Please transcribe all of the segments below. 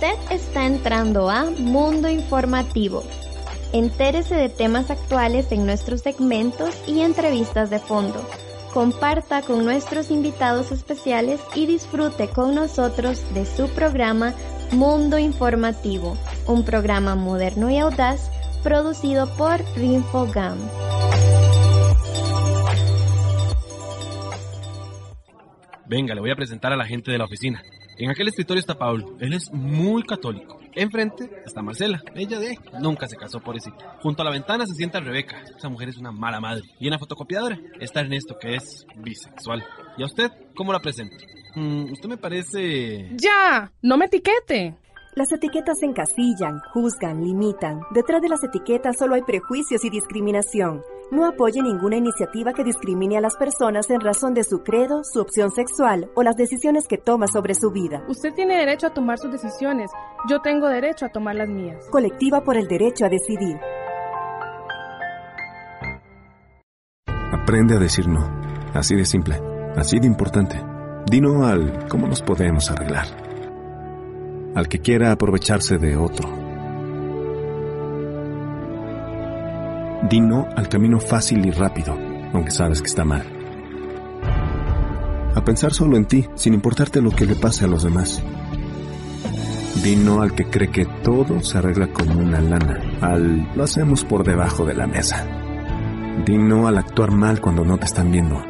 Usted está entrando a Mundo Informativo. Entérese de temas actuales en nuestros segmentos y entrevistas de fondo. Comparta con nuestros invitados especiales y disfrute con nosotros de su programa Mundo Informativo, un programa moderno y audaz producido por Rinfogam. Venga, le voy a presentar a la gente de la oficina. En aquel escritorio está Pablo. Él es muy católico. Enfrente está Marcela. Ella de nunca se casó por eso. Junto a la ventana se sienta Rebeca. Esa mujer es una mala madre. Y en la fotocopiadora está Ernesto, que es bisexual. ¿Y a usted cómo la presento? Mm, usted me parece... ¡Ya! ¡No me etiquete! Las etiquetas encasillan, juzgan, limitan. Detrás de las etiquetas solo hay prejuicios y discriminación. No apoye ninguna iniciativa que discrimine a las personas en razón de su credo, su opción sexual o las decisiones que toma sobre su vida. Usted tiene derecho a tomar sus decisiones. Yo tengo derecho a tomar las mías. Colectiva por el derecho a decidir. Aprende a decir no. Así de simple. Así de importante. Dino al cómo nos podemos arreglar. Al que quiera aprovecharse de otro Di no al camino fácil y rápido, aunque sabes que está mal. A pensar solo en ti, sin importarte lo que le pase a los demás. Di no al que cree que todo se arregla con una lana, al lo hacemos por debajo de la mesa. Di no al actuar mal cuando no te están viendo.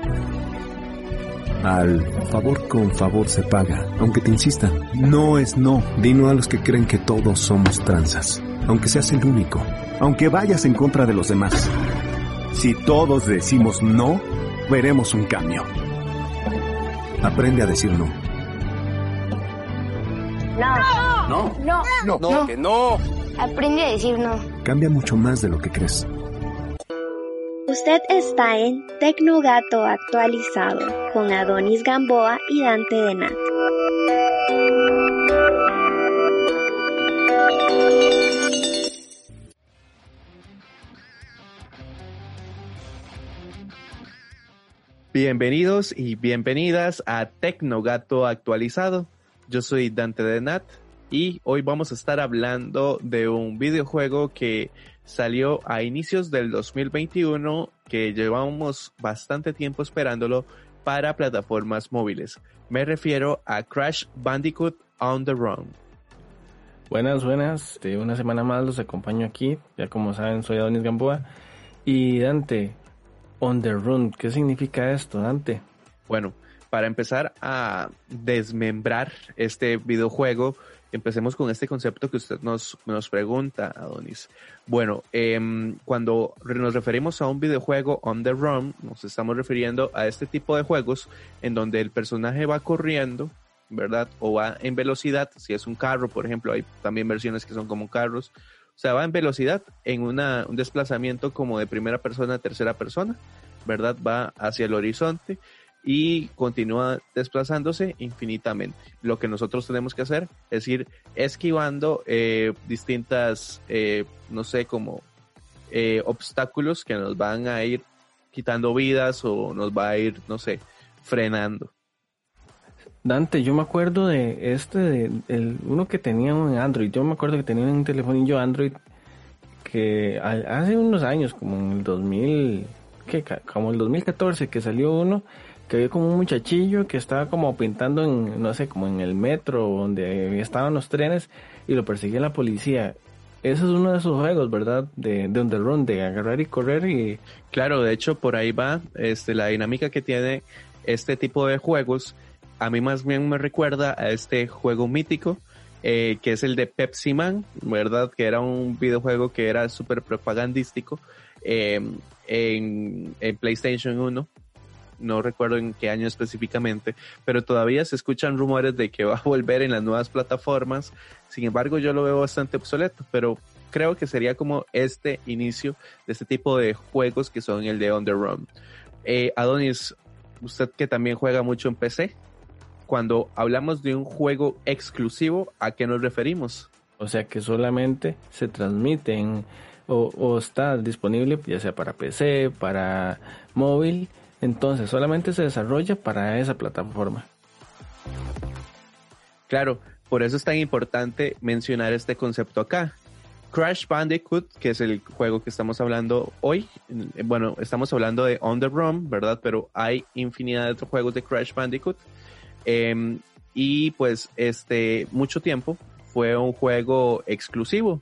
Al favor con favor se paga, aunque te insistan. No es no. Di no a los que creen que todos somos tranzas, aunque seas el único aunque vayas en contra de los demás. Si todos decimos no, veremos un cambio. Aprende a decir no. No. No. No. No. No. Que no. Aprende a decir no. Cambia mucho más de lo que crees. Usted está en Tecnogato actualizado con Adonis Gamboa y Dante Denat. Bienvenidos y bienvenidas a Tecnogato actualizado. Yo soy Dante de Nat y hoy vamos a estar hablando de un videojuego que salió a inicios del 2021 que llevamos bastante tiempo esperándolo para plataformas móviles. Me refiero a Crash Bandicoot on the Run. Buenas, buenas. De una semana más los acompaño aquí. Ya como saben, soy Adonis Gamboa. Y Dante, On the Run. ¿Qué significa esto, Dante? Bueno, para empezar a desmembrar este videojuego, empecemos con este concepto que usted nos, pregunta, Adonis. Bueno, em, cuando nos referimos a un videojuego on the run, nos estamos refiriendo a este tipo de juegos en donde el personaje va corriendo, ¿verdad? O va en velocidad, si es un carro, por ejemplo, hay también versiones que son como carros, sea, va en velocidad, en una, un desplazamiento como de primera persona a tercera persona, ¿verdad? Va hacia el horizonte y continúa desplazándose infinitamente. Lo que nosotros tenemos que hacer es ir esquivando eh, distintas, eh, no sé, como eh, obstáculos que nos van a ir quitando vidas o nos va a ir, no sé, frenando. Dante, yo me acuerdo de este, de, el, uno que tenía un Android. Yo me acuerdo que tenía un telefonillo Android que hace unos años, como en el 2000, que como el 2014, que salió uno que había como un muchachillo que estaba como pintando en, no sé, como en el metro donde estaban los trenes y lo perseguía la policía. Eso es uno de esos juegos, ¿verdad? De, de de agarrar y correr y... Claro, de hecho por ahí va este, la dinámica que tiene este tipo de juegos a mí más bien me recuerda a este juego mítico, eh, que es el de Pepsi Man, ¿verdad? Que era un videojuego que era súper propagandístico em, en, PlayStation 1. No recuerdo en qué año específicamente, pero todavía se escuchan rumores de que va a volver en las nuevas plataformas. Sin embargo, yo lo veo bastante obsoleto, pero creo que sería como este inicio de este tipo de juegos que son el de On the Run. Eh, Adonis, usted que también juega mucho en PC, cuando hablamos de un juego exclusivo, ¿a qué nos referimos? O sea que solamente se transmiten o, está disponible ya sea para PC, para móvil, entonces solamente se desarrolla para esa plataforma. Claro, por eso es tan importante mencionar este concepto acá. Crash Bandicoot, que es el juego que estamos hablando hoy, bueno, estamos hablando de On the Run, ¿verdad? Pero hay infinidad de otros juegos de Crash Bandicoot. Em, y pues este, mucho tiempo fue un juego exclusivo.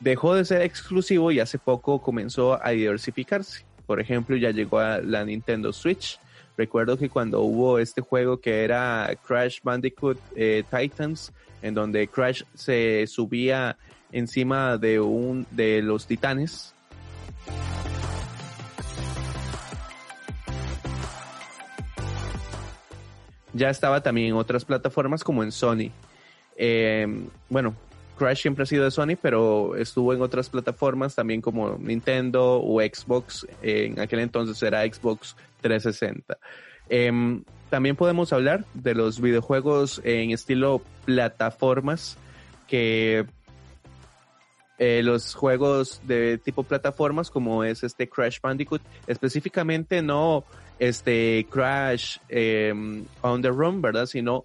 Dejó de ser exclusivo y hace poco comenzó a diversificarse. Por ejemplo, ya llegó a la Nintendo Switch. Recuerdo que cuando hubo este juego que era Crash Bandicoot eh, Titans, en donde Crash se subía encima de un de los titanes. Ya estaba también en otras plataformas como en Sony. Eh, bueno, Crash siempre ha sido de Sony, pero estuvo en otras plataformas también como Nintendo o Xbox. en aquel entonces era Xbox 360. Em, también podemos hablar de los videojuegos en estilo plataformas que eh, los juegos de tipo plataformas como es este Crash Bandicoot, específicamente no este Crash em, on the Run, ¿verdad? Sino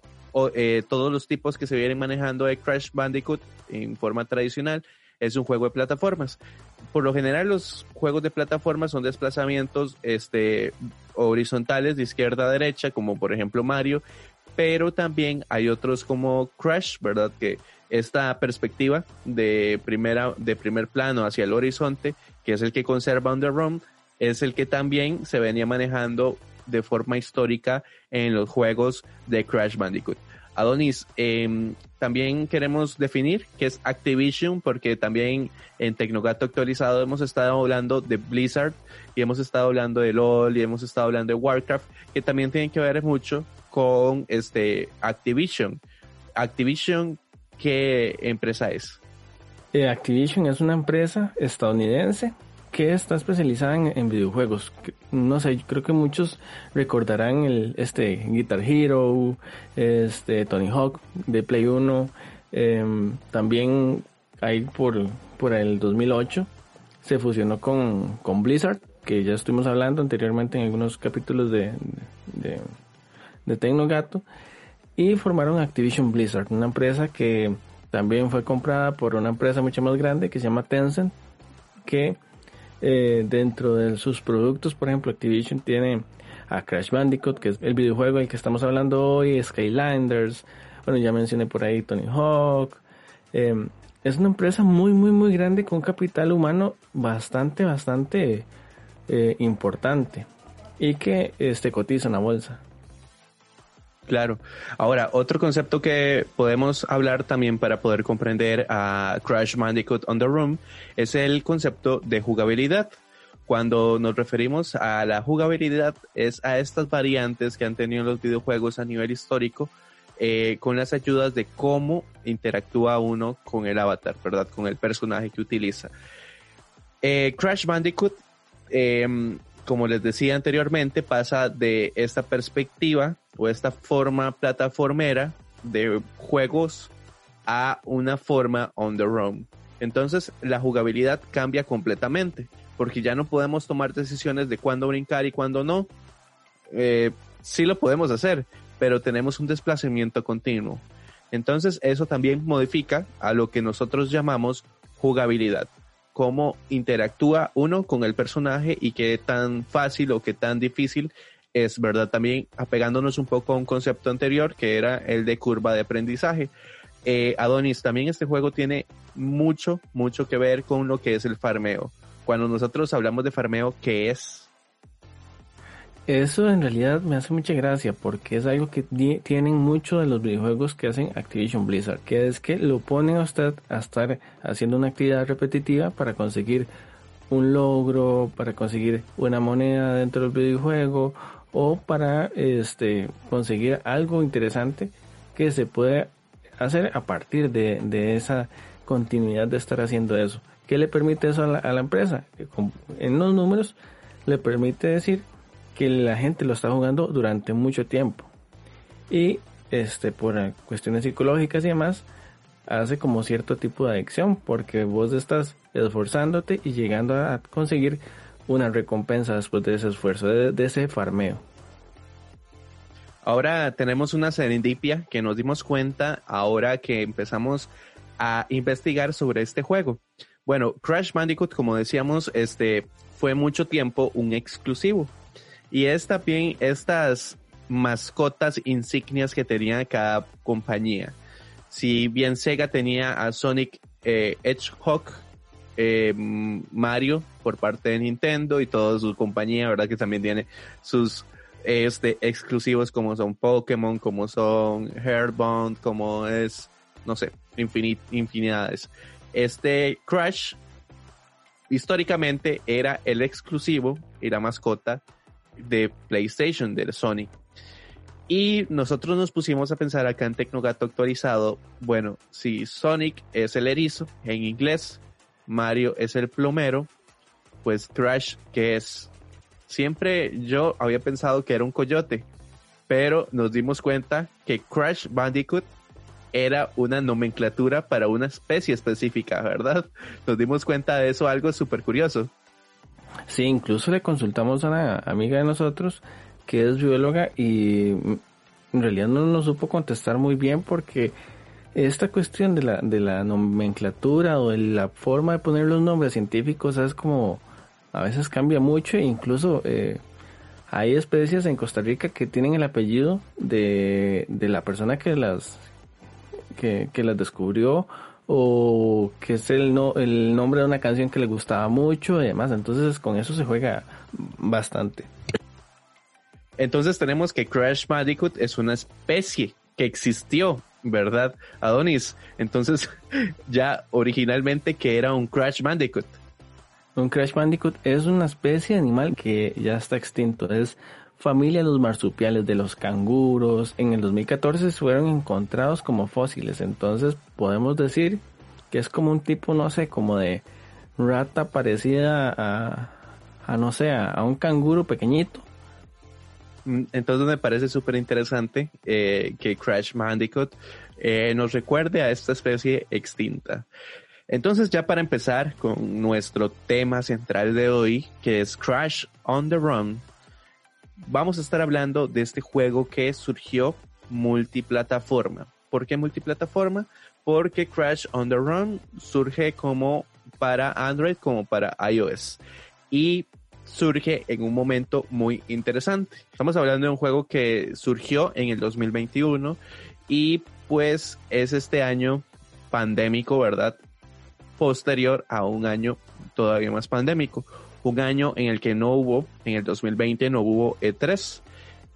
eh, todos los tipos que se vienen manejando de Crash Bandicoot en forma tradicional es un juego de plataformas. Por lo general los juegos de plataformas son desplazamientos este, horizontales de izquierda a derecha, como por ejemplo Mario, pero también hay otros como Crash, ¿verdad? Que esta perspectiva de primera, de primer plano hacia el horizonte, que es el que conserva On the Run, es el que también se venía manejando de forma histórica en los juegos de Crash Bandicoot. Adonis, em, también queremos definir qué es Activision, porque también en Tecnogato actualizado hemos estado hablando de Blizzard y hemos estado hablando de LOL y hemos estado hablando de Warcraft, que también tienen que ver mucho con este Activision. Activision, ¿qué empresa es? Eh, Activision es una empresa estadounidense que está especializada en, videojuegos. No sé, creo que muchos recordarán este Guitar Hero, este Tony Hawk de Play 1. Em, también ahí por, por el 2008 se fusionó con, con Blizzard, que ya estuvimos hablando anteriormente en algunos capítulos de, de, de Tecnogato. Y formaron Activision Blizzard, una empresa que también fue comprada por una empresa mucho más grande que se llama Tencent, que eh, dentro de sus productos, por ejemplo, Activision tiene a Crash Bandicoot, que es el videojuego del que estamos hablando hoy, Skylanders, bueno, ya mencioné por ahí Tony Hawk. Em, es una empresa muy, muy, muy grande con capital humano bastante, bastante eh, importante y que este, cotiza en la bolsa. Claro. Ahora, otro concepto que podemos hablar también para poder comprender a Crash Bandicoot on the Room es el concepto de jugabilidad. Cuando nos referimos a la jugabilidad es a estas variantes que han tenido los videojuegos a nivel histórico eh, con las ayudas de cómo interactúa uno con el avatar, ¿verdad? Con el personaje que utiliza. Eh, Crash Bandicoot, em, como les decía anteriormente, pasa de esta perspectiva o esta forma plataformera de juegos a una forma on the road. Entonces la jugabilidad cambia completamente, porque ya no podemos tomar decisiones de cuándo brincar y cuándo no. Eh, sí lo podemos hacer, pero tenemos un desplazamiento continuo. Entonces eso también modifica a lo que nosotros llamamos jugabilidad. Cómo interactúa uno con el personaje y qué tan fácil o qué tan difícil es, ¿verdad? También apegándonos un poco a un concepto anterior que era el de curva de aprendizaje. Eh, Adonis, también este juego tiene mucho, mucho que ver con lo que es el farmeo. Cuando nosotros hablamos de farmeo, ¿qué es? Eso en realidad me hace mucha gracia porque es algo que tienen muchos de los videojuegos que hacen Activision Blizzard, que es que lo ponen a usted a estar haciendo una actividad repetitiva para conseguir un logro, para conseguir una moneda dentro del videojuego o para este, conseguir algo interesante que se puede hacer a partir de, esa continuidad de estar haciendo eso. ¿Qué le permite eso a la, empresa? En los números le permite decir que la gente lo está jugando durante mucho tiempo. Y este, por cuestiones psicológicas y demás, hace como cierto tipo de adicción, porque vos estás esforzándote y llegando a conseguir una recompensa después de ese esfuerzo, de, ese farmeo. Ahora tenemos una serendipia que nos dimos cuenta ahora que empezamos a investigar sobre este juego. Bueno, Crash Bandicoot, como decíamos, este fue mucho tiempo un exclusivo. Y es también estas mascotas insignias que tenía cada compañía. Si bien Sega tenía a Sonic eh, Hedgehog, eh, Mario por parte de Nintendo y toda su compañía, ¿verdad? Que también tiene sus este, exclusivos como son Pokémon, como son Hairbond, como es, no sé, infinidades. Este Crash históricamente era el exclusivo y la mascota de PlayStation, de Sony. Y nosotros nos pusimos a pensar acá en Tecnogato actualizado, bueno, si Sonic es el erizo en inglés, Mario es el plomero, pues Crash, que es? Siempre yo había pensado que era un coyote, pero nos dimos cuenta que Crash Bandicoot era una nomenclatura para una especie específica, ¿verdad? Nos dimos cuenta de eso, algo súper curioso. Sí, incluso le consultamos a una amiga de nosotros que es bióloga y en realidad no nos supo contestar muy bien porque esta cuestión de la, de la nomenclatura o de la forma de poner los nombres científicos es como a veces cambia mucho e incluso eh, hay especies en Costa Rica que tienen el apellido de, de la persona que las que, que las descubrió o que es el, no, el nombre de una canción que le gustaba mucho y demás. Entonces con eso se juega bastante. Entonces tenemos que Crash Bandicoot es una especie que existió, ¿verdad? Adonis. Entonces ya originalmente que era un Crash Bandicoot. Un Crash Bandicoot es una especie de animal que ya está extinto. Es familia de los marsupiales, de los canguros. En el 2014 fueron encontrados como fósiles, entonces podemos decir que es como un tipo, no sé, como de rata parecida a, a no sé, a, un canguro pequeñito. Mm, entonces me parece súper interesante eh, que Crash Bandicoot eh, nos recuerde a esta especie extinta. Entonces ya para empezar con nuestro tema central de hoy, que es Crash on the Run, vamos a estar hablando de este juego que surgió multiplataforma. ¿Por qué multiplataforma? Porque Crash on the Run surge como para Android como para iOS. Y surge en un momento muy interesante. Estamos hablando de un juego que surgió en el 2021 y pues es este año pandémico, ¿verdad? Posterior a un año todavía más pandémico un año en el que no hubo, en el 2020 no hubo E3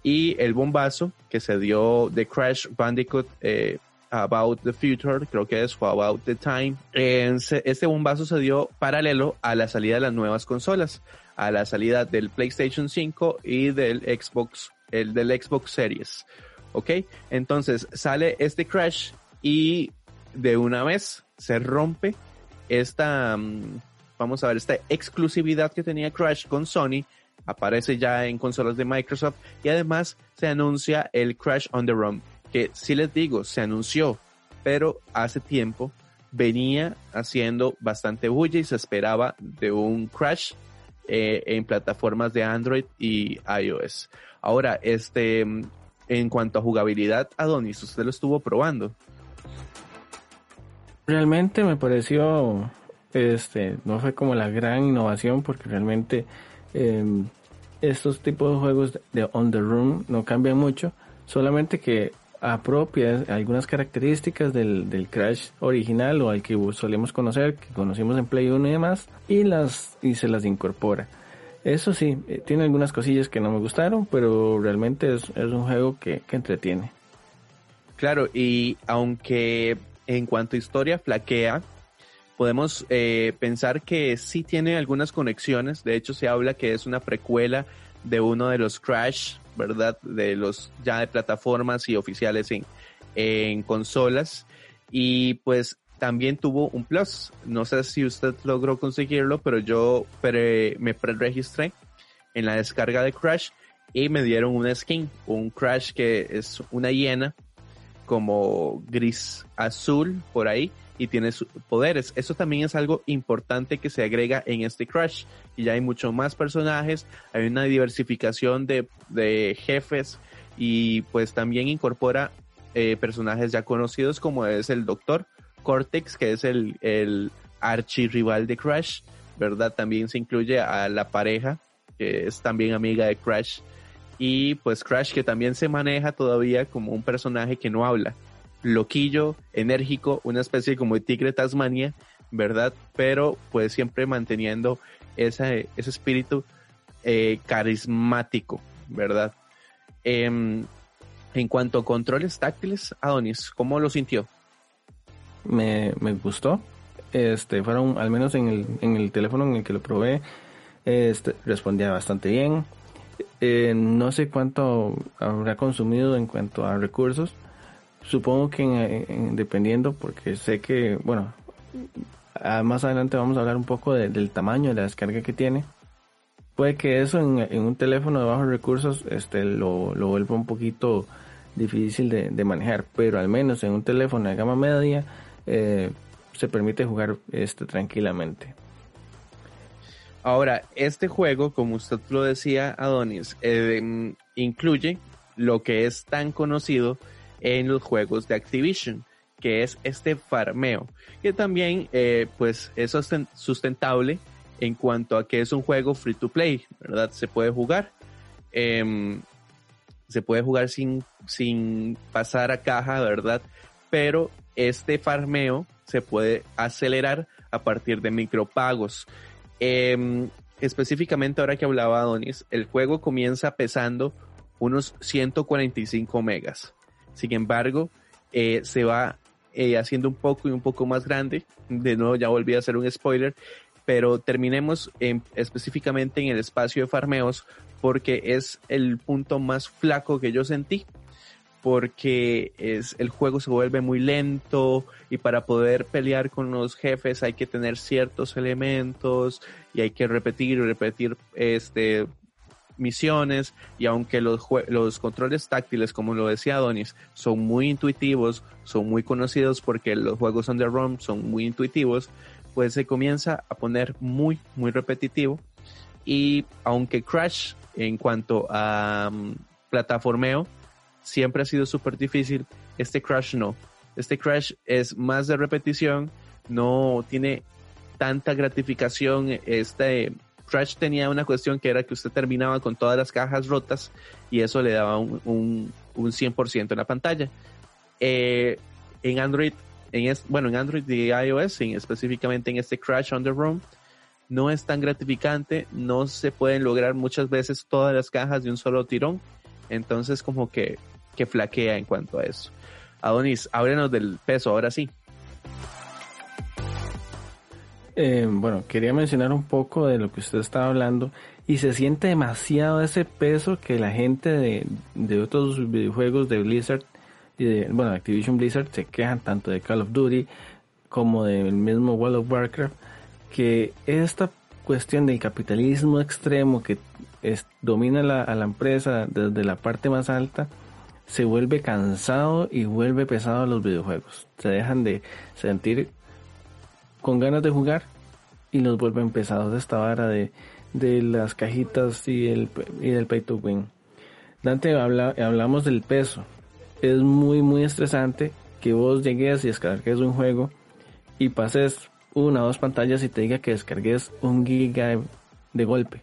y el bombazo que se dio de Crash Bandicoot eh, About the Future, creo que es, fue About the Time. Este bombazo se dio paralelo a la salida de las nuevas consolas, a la salida del PlayStation 5 y del Xbox, el del Xbox Series. ¿Ok? Entonces sale este Crash y de una vez se rompe esta, mm, vamos a ver esta exclusividad que tenía Crash con Sony, aparece ya en consolas de Microsoft y además se anuncia el Crash on the Run, que si les digo, se anunció, pero hace tiempo venía haciendo bastante bulla y se esperaba de un Crash eh, en plataformas de Android y iOS. Ahora, este, en cuanto a jugabilidad, Adonis, usted lo estuvo probando. Realmente me pareció este, no fue como la gran innovación porque realmente em, estos tipos de juegos de on the room no cambian mucho, solamente que apropia algunas características del, Crash original o al que solemos conocer, que conocimos en Play 1 y demás, y las y se las incorpora. Eso sí, eh, tiene algunas cosillas que no me gustaron, pero realmente es, es un juego que, que entretiene. Claro, y aunque en cuanto a historia flaquea, podemos eh, pensar que sí tiene algunas conexiones. De hecho, se habla que es una precuela de uno de los Crash, ¿verdad? De los ya de plataformas y oficiales en, consolas. Y pues también tuvo un plus. No sé si usted logró conseguirlo, pero yo me pre-registré en la descarga de Crash y me dieron una skin, un Crash que es una hiena como gris azul por ahí y tiene poderes. Eso también es algo importante que se agrega en este Crash. Y ya hay mucho más personajes, hay una diversificación de, de jefes y pues también incorpora eh, personajes ya conocidos como es el Doctor Cortex, que es el, el archirrival de Crash, ¿verdad? También se incluye a la pareja, que es también amiga de Crash, y pues Crash que también se maneja todavía como un personaje que no habla, loquillo, enérgico, una especie como de tigre Tasmania, ¿verdad? Pero pues siempre manteniendo ese, ese espíritu eh, carismático, ¿verdad? Em, en cuanto a controles táctiles, Adonis, ¿cómo lo sintió? Me, me gustó. Este, fueron, al menos en el, en el teléfono en el que lo probé, este, respondía bastante bien. Eh, no sé cuánto habrá consumido en cuanto a recursos. Supongo que dependiendo, porque sé que, bueno, más adelante vamos a hablar un poco del tamaño de la descarga que tiene. Puede que eso en, un teléfono de bajos recursos este, lo, lo vuelva un poquito difícil de, manejar, pero al menos en un teléfono de gama media eh, se permite jugar este, tranquilamente. Ahora, este juego, como usted lo decía, Adonis, eh, incluye lo que es tan conocido en los juegos de Activision, que es este farmeo, que también eh, pues es sustentable en cuanto a que es un juego free to play, ¿verdad? Se puede jugar, em, se puede jugar sin, sin pasar a caja, ¿verdad? Pero este farmeo se puede acelerar a partir de micropagos. Em, específicamente ahora que hablaba Adonis, el juego comienza pesando unos 145 megas. Sin embargo, eh, se va eh, haciendo un poco y un poco más grande. De nuevo, ya volví a hacer un spoiler, pero terminemos específicamente en el espacio de farmeos porque es el punto más flaco que yo sentí porque es, el juego se vuelve muy lento y para poder pelear con los jefes hay que tener ciertos elementos y hay que repetir y repetir este misiones y aunque los, los controles táctiles como lo decía Adonis son muy intuitivos son muy conocidos porque los juegos on the ROM son muy intuitivos pues se comienza a poner muy muy repetitivo y aunque Crash en cuanto a um, plataformeo siempre ha sido súper difícil. Este Crash no. Este Crash es más de repetición, no tiene tanta gratificación. Este Crash tenía una cuestión que era que usted terminaba con todas las cajas rotas y eso le daba un, un, un 100% en la pantalla. Eh, en Android, en bueno, en Android y iOS, específicamente en este Crash on the Room, no es tan gratificante, no se pueden lograr muchas veces todas las cajas de un solo tirón. Entonces como que que flaquea en cuanto a eso. Adonis, háblenos del peso, ahora sí. Eh, bueno, quería mencionar un poco de lo que usted estaba hablando y se siente demasiado ese peso que la gente de, de otros videojuegos de Blizzard y de, bueno, Activision Blizzard se quejan tanto de Call of Duty como del mismo World of Warcraft, que esta cuestión del capitalismo extremo que domina a la empresa desde la parte más alta, se vuelve cansado y vuelve pesado a los videojuegos. Se dejan de sentir con ganas de jugar y los vuelven pesados esta vara de, de las cajitas y, el, y pay to win. Dante, habla, hablamos del peso. Es muy, muy estresante que vos llegues y descargues un juego y pases una o dos pantallas y te diga que descargues un giga de, golpe.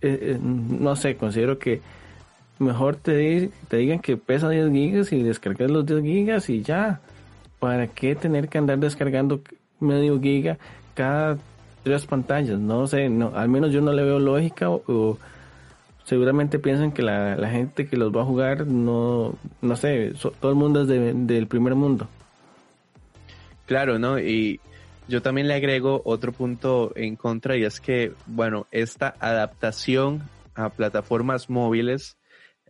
Eh, eh, no sé, considero que mejor te, te digan que pesa 10 gigas y descargas los 10 gigas y ya. ¿Para qué tener que andar descargando medio giga cada tres pantallas? No sé, no, al menos yo no le veo lógica o, seguramente piensan que la, gente que los va a jugar no, no sé, todo el mundo es del primer mundo. Claro, ¿no? Y yo también le agrego otro punto en contra y es que, bueno, esta adaptación a plataformas móviles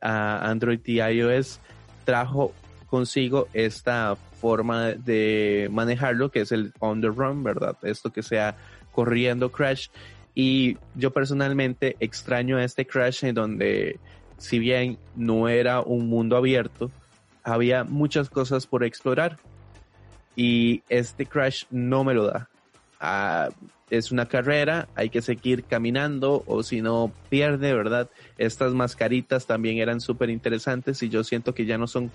a Android y iOS trajo consigo esta forma de manejarlo que es el on the run, ¿verdad? Esto que sea corriendo Crash y yo personalmente extraño este Crash en donde si bien no era un mundo abierto, había muchas cosas por explorar y este Crash no me lo da. ah, es una carrera, hay que seguir caminando o si no pierde, ¿verdad? Estas mascaritas también eran súper interesantes y yo siento que ya no son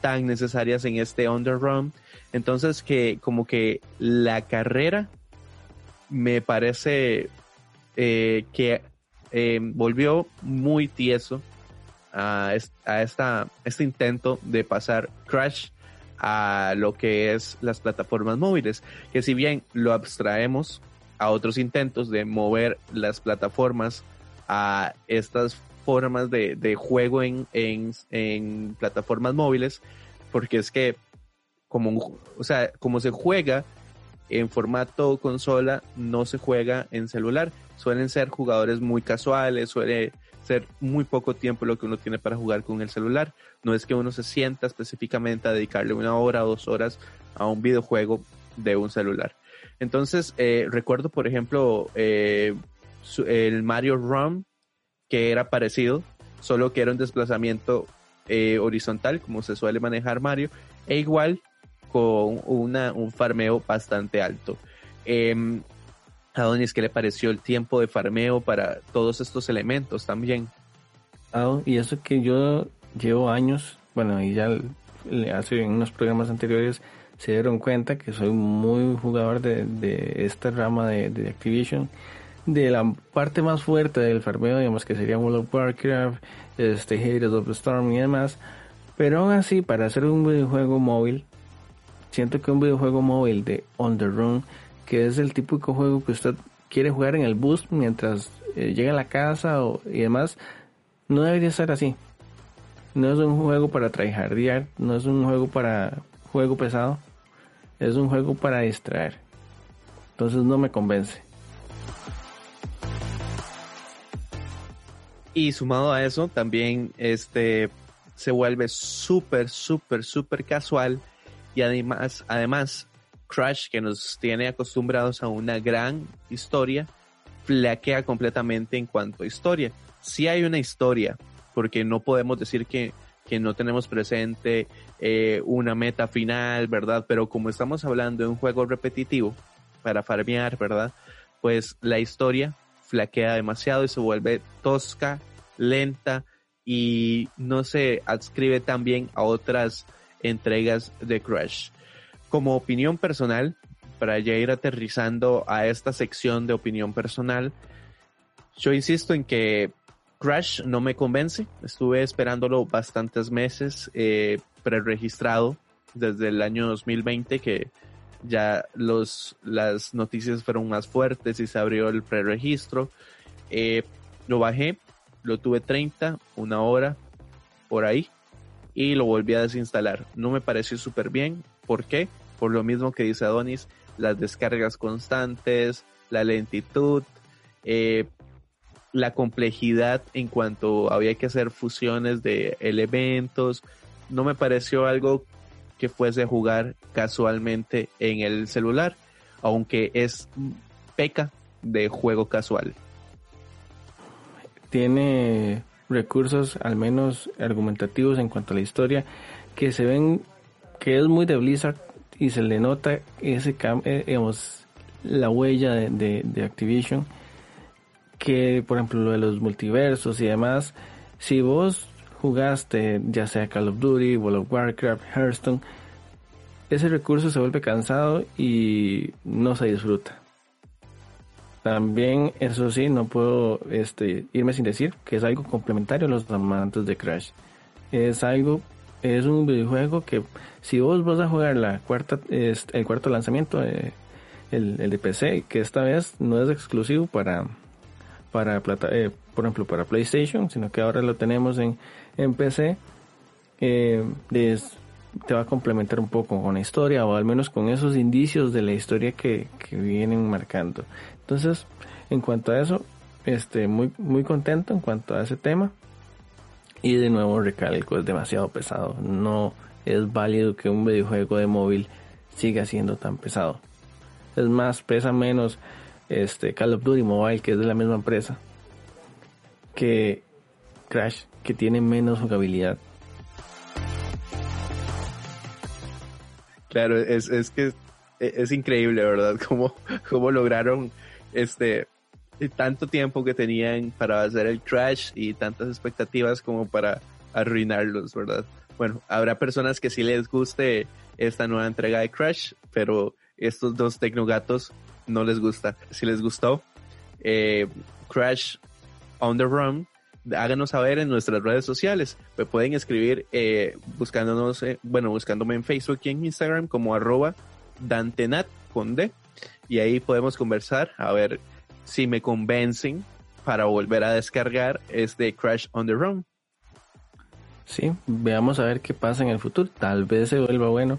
tan necesarias en este underrun. Entonces que como que la carrera me parece eh, que eh, volvió muy tieso a, a esta, este intento de pasar Crash a lo que es las plataformas móviles, que si bien lo abstraemos a otros intentos de mover las plataformas a estas formas de, de juego en, en, en, plataformas móviles, porque es que como, o sea, como se juega en formato consola, no se juega en celular. Suelen ser jugadores muy casuales, suele ser muy poco tiempo lo que uno tiene para jugar con el celular. No es que uno se sienta específicamente a dedicarle una hora o dos horas a un videojuego de un celular. Entonces, eh, recuerdo, por ejemplo, eh, el Mario Run, que era parecido, solo que era un desplazamiento eh, horizontal, como se suele manejar Mario, e igual con una, un farmeo bastante alto. Eh, Adonis, ¿qué le pareció el tiempo de farmeo para todos estos elementos también? Ah, y eso que yo llevo años, bueno, y ya hace en unos programas anteriores se dieron cuenta que soy muy jugador de, de esta rama de, de, Activision. De la parte más fuerte del farmeo, digamos que sería World of Warcraft, este, Heroes of the Storm y demás. Pero aún así, para hacer un videojuego móvil, siento que un videojuego móvil de On the Run, que es el típico juego que usted quiere jugar en el bus mientras eh, llega a la casa o, y demás, no debería ser así. No es un juego para tryhardear, no es un juego para juego pesado es un juego para distraer. Entonces no me convence. Y sumado a eso, también este se vuelve súper, súper, súper casual. Y además, además, Crash, que nos tiene acostumbrados a una gran historia, flaquea completamente en cuanto a historia. Si hay una historia, porque no podemos decir que, que no tenemos presente eh, una meta final, ¿verdad? Pero como estamos hablando de un juego repetitivo para farmear, ¿verdad? Pues la historia flaquea demasiado y se vuelve tosca, lenta y no se adscribe tan bien a otras entregas de Crash. Como opinión personal, para ya ir aterrizando a esta sección de opinión personal, yo insisto en que Crash no me convence. Estuve esperándolo bastantes meses. Eh, preregistrado desde el año 2020 que ya los, las noticias fueron más fuertes y se abrió el preregistro. Eh, lo bajé, lo tuve 30, una hora por ahí y lo volví a desinstalar. No me pareció súper bien. ¿Por qué? Por lo mismo que dice Adonis, las descargas constantes, la lentitud, eh, la complejidad en cuanto había que hacer fusiones de elementos, no me pareció algo que fuese jugar casualmente en el celular, aunque es peca de juego casual. Tiene recursos al menos argumentativos en cuanto a la historia que se ven que es muy de Blizzard y se le nota ese eh, la huella de, de Activision que por ejemplo lo de los multiversos y demás si vos jugaste, ya sea Call of Duty, World of Warcraft, Hearthstone, ese recurso se vuelve cansado y no se disfruta. También, eso sí, no puedo este, irme sin decir que es algo complementario a los amantes de Crash. Es algo, es un videojuego que si vos vas a jugar la cuarta, el cuarto lanzamiento, eh, el, el de PC, que esta vez no es exclusivo para, para plata, eh, por ejemplo, para PlayStation, sino que ahora lo tenemos en, en eh, te va a complementar un poco con la historia o al menos con esos indicios de la historia que, que vienen marcando. Entonces, en cuanto a eso, este, muy, muy contento en cuanto a ese tema. Y de nuevo recalco, es demasiado pesado. No es válido que un videojuego de móvil siga siendo tan pesado. Es más, pesa menos este Call of Duty Mobile, que es de la misma empresa, que Crash, que tiene menos jugabilidad. Claro, es, es que e, es increíble, ¿verdad? Cómo, cómo lograron este tanto tiempo que tenían para hacer el crash y tantas expectativas como para arruinarlos, ¿verdad? Bueno, habrá personas que sí les guste esta nueva entrega de Crash, pero estos dos tecnogatos no les gusta. Si les gustó, eh, Crash on the Run, háganos saber en nuestras redes sociales. Me pueden escribir eh, buscándonos, eh, bueno, buscándome en Facebook y en Instagram como arroba dantenat con D. Y ahí podemos conversar a ver si me convencen para volver a descargar este Crash on the Run. Sí, veamos a ver qué pasa en el futuro. Tal vez se vuelva bueno.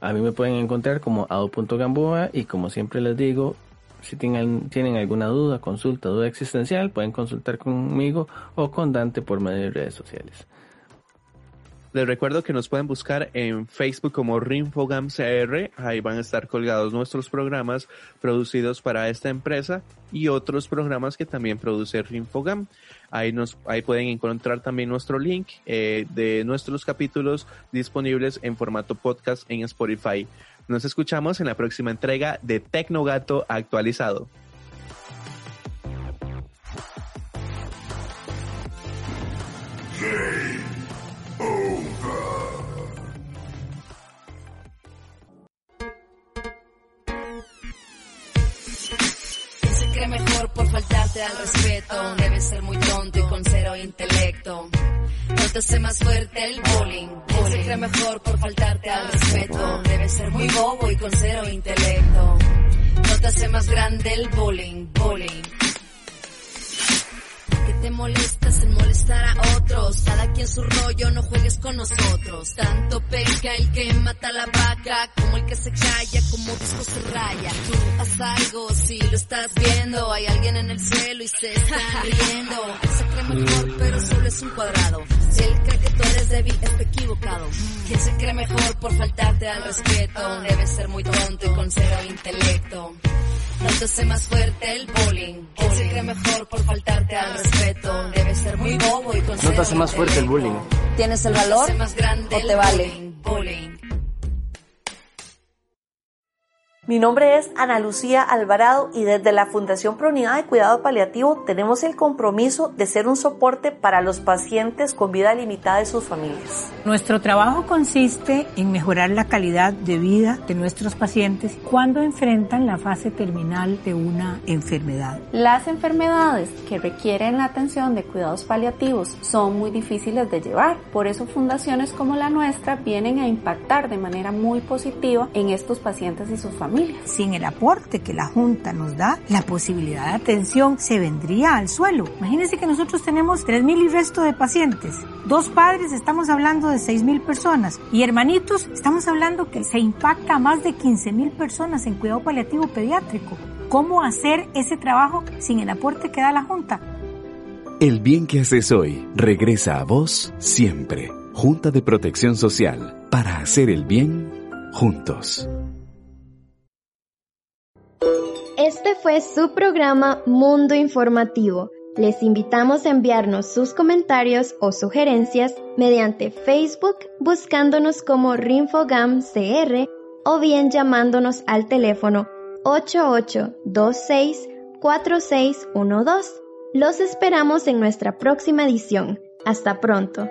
A mí me pueden encontrar como ado.gamboa y como siempre les digo, si tienen, alguna duda, consulta, duda existencial, pueden consultar conmigo o con Dante por medio de redes sociales. Les recuerdo que nos pueden buscar en Facebook como RinfogamCR. Ahí van a estar colgados nuestros programas producidos para esta empresa y otros programas que también produce Rinfogam. Ahí, nos, ahí pueden encontrar también nuestro link eh, de nuestros capítulos disponibles en formato podcast en Spotify. Nos escuchamos en la próxima entrega de Tecnogato actualizado. se cree mejor por faltarte al respeto. Debe ser muy tonto y con cero intelecto. No te hace más fuerte el bullying. ¿Quién se cree mejor por faltarte al respeto? Debe ser muy bobo y con cero intelecto. No te hace más grande el bullying, bullying te molestas en molestar a otros. Cada quien su rollo, no juegues con nosotros. Tanto peca el que mata la vaca, como el que se calla, como disco se raya. Tú haz algo, si lo estás viendo. Hay alguien en el cielo y se está riendo. Se cree mejor, pero solo es un cuadrado. Si él cree que tú eres débil, está equivocado. ¿Quién se cree mejor por faltarte al respeto? Debe ser muy tonto y con cero intelecto. No te hace más fuerte el bullying. ¿Quién se cree mejor por faltarte al respeto? Debe ser muy bobo y con No te hace más fuerte el bullying. ¿Tienes el valor o te vale? Bullying. Mi nombre es Ana Lucía Alvarado y desde la Fundación Pro Unidad de Cuidado Paliativo tenemos el compromiso de ser un soporte para los pacientes con vida limitada y sus familias. Nuestro trabajo consiste en mejorar la calidad de vida de nuestros pacientes cuando enfrentan la fase terminal de una enfermedad. Las enfermedades que requieren la atención de cuidados paliativos son muy difíciles de llevar, por eso fundaciones como la nuestra vienen a impactar de manera muy positiva en estos pacientes y sus familias. Sin el aporte que la Junta nos da, la posibilidad de atención se vendría al suelo. Imagínense que nosotros tenemos 3.000 y resto de pacientes. Dos padres, estamos hablando de 6.000 personas. Y hermanitos, estamos hablando que se impacta a más de 15.000 personas en cuidado paliativo pediátrico. ¿Cómo hacer ese trabajo sin el aporte que da la Junta? El bien que haces hoy regresa a vos siempre. Junta de Protección Social. Para hacer el bien juntos. Fue su programa Mundo Informativo. Les invitamos a enviarnos sus comentarios o sugerencias mediante Facebook buscándonos como RinfogamCR o bien llamándonos al teléfono 88264612. Los esperamos en nuestra próxima edición. Hasta pronto.